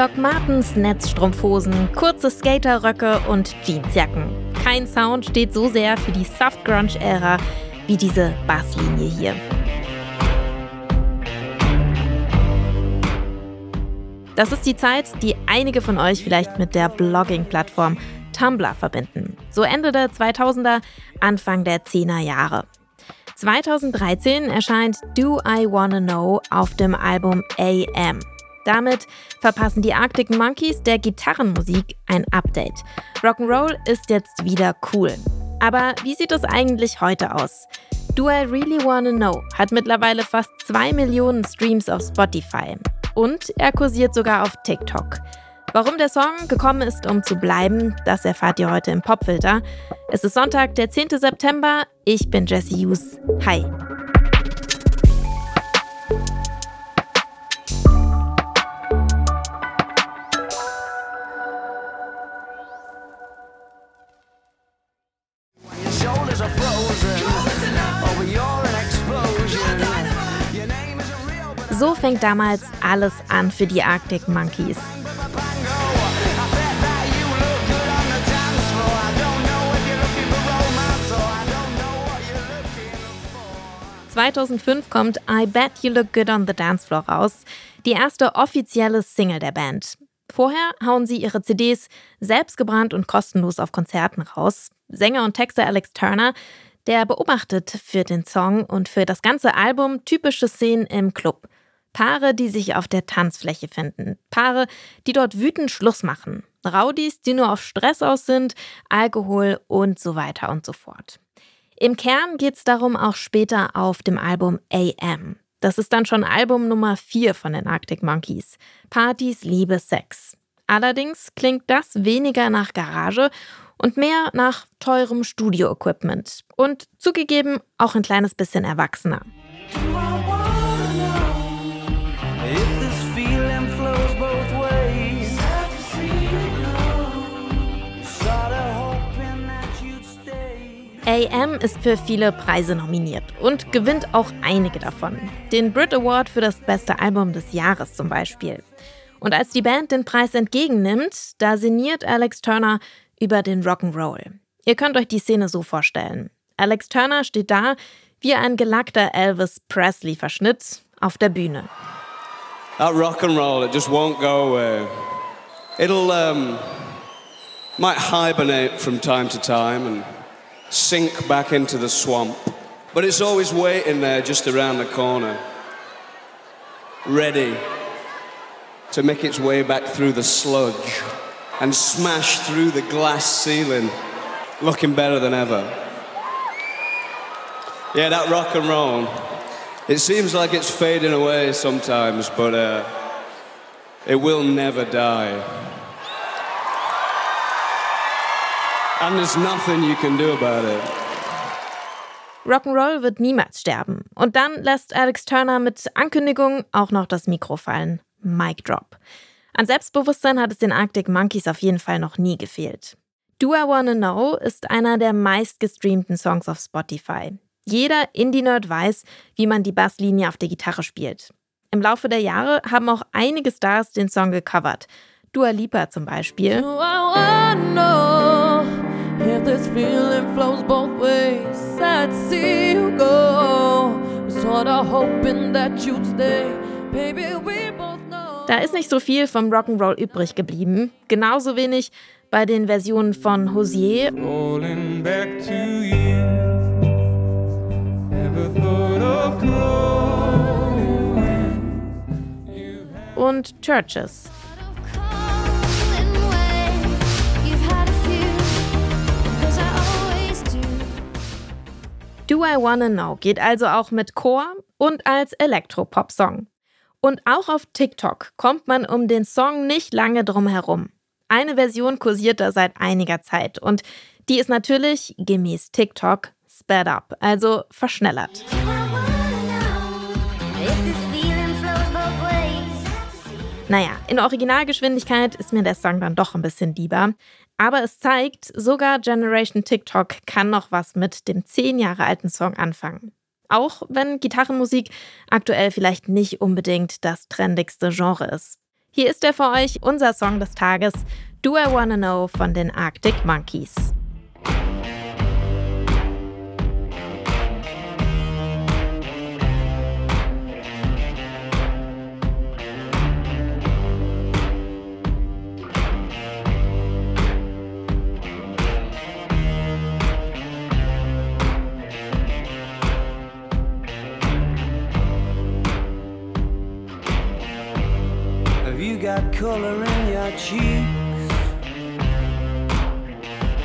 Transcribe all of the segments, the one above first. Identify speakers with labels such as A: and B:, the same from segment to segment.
A: Doc Martens Netzstrumpfhosen, kurze Skaterröcke und Jeansjacken. Kein Sound steht so sehr für die Soft Grunge-Ära wie diese Basslinie hier. Das ist die Zeit, die einige von euch vielleicht mit der Blogging-Plattform Tumblr verbinden. So Ende der 2000er, Anfang der 10er Jahre. 2013 erscheint Do I Wanna Know auf dem Album AM. Damit verpassen die Arctic Monkeys der Gitarrenmusik ein Update. Rock'n'Roll ist jetzt wieder cool. Aber wie sieht es eigentlich heute aus? Do I Really Wanna Know hat mittlerweile fast 2 Millionen Streams auf Spotify. Und er kursiert sogar auf TikTok. Warum der Song gekommen ist, um zu bleiben, das erfahrt ihr heute im Popfilter. Es ist Sonntag, der 10. September. Ich bin Jesse Hughes. Hi. So fängt damals alles an für die Arctic Monkeys. 2005 kommt I Bet You Look Good on the Dance Floor raus, die erste offizielle Single der Band. Vorher hauen sie ihre CDs selbstgebrannt und kostenlos auf Konzerten raus. Sänger und Texter Alex Turner, der beobachtet für den Song und für das ganze Album typische Szenen im Club. Paare, die sich auf der Tanzfläche finden. Paare, die dort wütend Schluss machen. Raudis, die nur auf Stress aus sind, Alkohol und so weiter und so fort. Im Kern geht es darum auch später auf dem Album AM. Das ist dann schon Album Nummer 4 von den Arctic Monkeys. Partys, Liebe, Sex. Allerdings klingt das weniger nach Garage und mehr nach teurem Studio-Equipment. Und zugegeben auch ein kleines bisschen erwachsener. AM ist für viele Preise nominiert und gewinnt auch einige davon. Den Brit Award für das beste Album des Jahres zum Beispiel. Und als die Band den Preis entgegennimmt, da sinniert Alex Turner über den Rock'n'Roll. Ihr könnt euch die Szene so vorstellen. Alex Turner steht da wie ein gelackter Elvis Presley-Verschnitt auf der Bühne.
B: That rock'n'roll, it just won't go away. It'll um, might hibernate from time to time and sink back into the swamp. But it's always waiting there just around the corner, ready to make its way back through the sludge and smash through the glass ceiling, looking better than ever. Yeah, that rock and roll. It seems like it's fading away sometimes, but uh, it will never die. And there's nothing you can do about it.
A: Rock'n'Roll wird niemals sterben. Und dann lässt Alex Turner mit Ankündigung auch noch das Mikro fallen. Mic Drop. An Selbstbewusstsein hat es den Arctic Monkeys auf jeden Fall noch nie gefehlt. Do I Wanna Know ist einer der meistgestreamten Songs auf Spotify. Jeder Indie-Nerd weiß, wie man die Basslinie auf der Gitarre spielt. Im Laufe der Jahre haben auch einige Stars den Song gecovert. Dua Lipa zum Beispiel. If this feeling flows both ways, I'd see you go. Sorta hoping that you'd stay. Baby, we both know. Da ist nicht so viel vom Rock'n'Roll übrig geblieben. Genauso wenig bei den Versionen von Hosier und Churches. Do I Wanna Know geht also auch mit Chor und als Elektropop-Song. Und auch auf TikTok kommt man um den Song nicht lange drum herum. Eine Version kursiert da seit einiger Zeit und die ist natürlich gemäß TikTok sped up, also verschnellert. Naja, in Originalgeschwindigkeit ist mir der Song dann doch ein bisschen lieber. Aber es zeigt, sogar Generation TikTok kann noch was mit dem zehn Jahre alten Song anfangen. Auch wenn Gitarrenmusik aktuell vielleicht nicht unbedingt das trendigste Genre ist. Hier ist er für euch, unser Song des Tages, Do I Wanna Know von den Arctic Monkeys.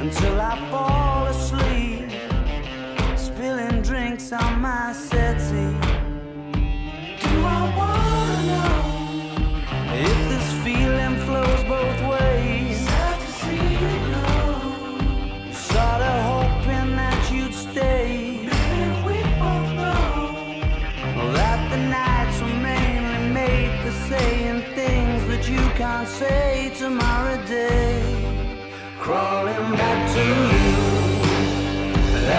C: until I fall asleep, spilling drinks on my settee. Do I wanna know if this feeling flows both ways? Sad to see you go. Sorta hoping that you'd stay. All that the nights remain made the saying things that you can't say tomorrow day. Crawling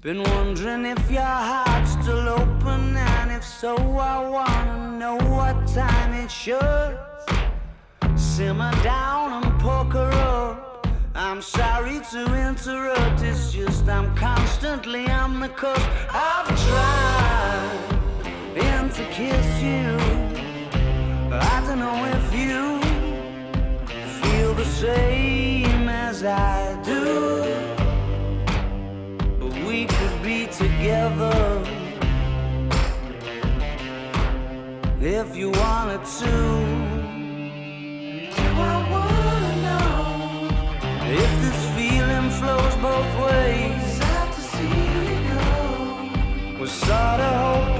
C: Been wondering if your heart's still open, and if so, I wanna know what time it should. Simmer down and poker up. I'm sorry to interrupt, it's just I'm constantly on the cusp. I've tried and to kiss you. If you wanted to. Do I wanna know if this feeling flows both ways? Sad to see you go. Was sorta hoping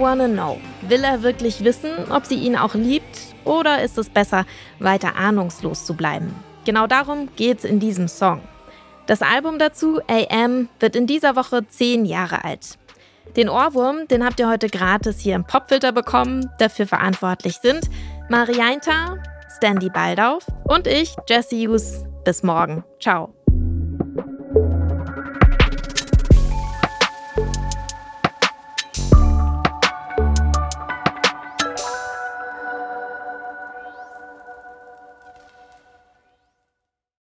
A: Wanna Know? Will er wirklich wissen, ob sie ihn auch liebt? Oder ist es besser, weiter ahnungslos zu bleiben? Genau darum geht's in diesem Song. Das Album dazu, AM, wird in dieser Woche zehn Jahre alt. Den Ohrwurm, den habt ihr heute gratis hier im Popfilter bekommen. Dafür verantwortlich sind Marianta, Standy Baldauf und ich, Jesse Hughes. Bis morgen. Ciao.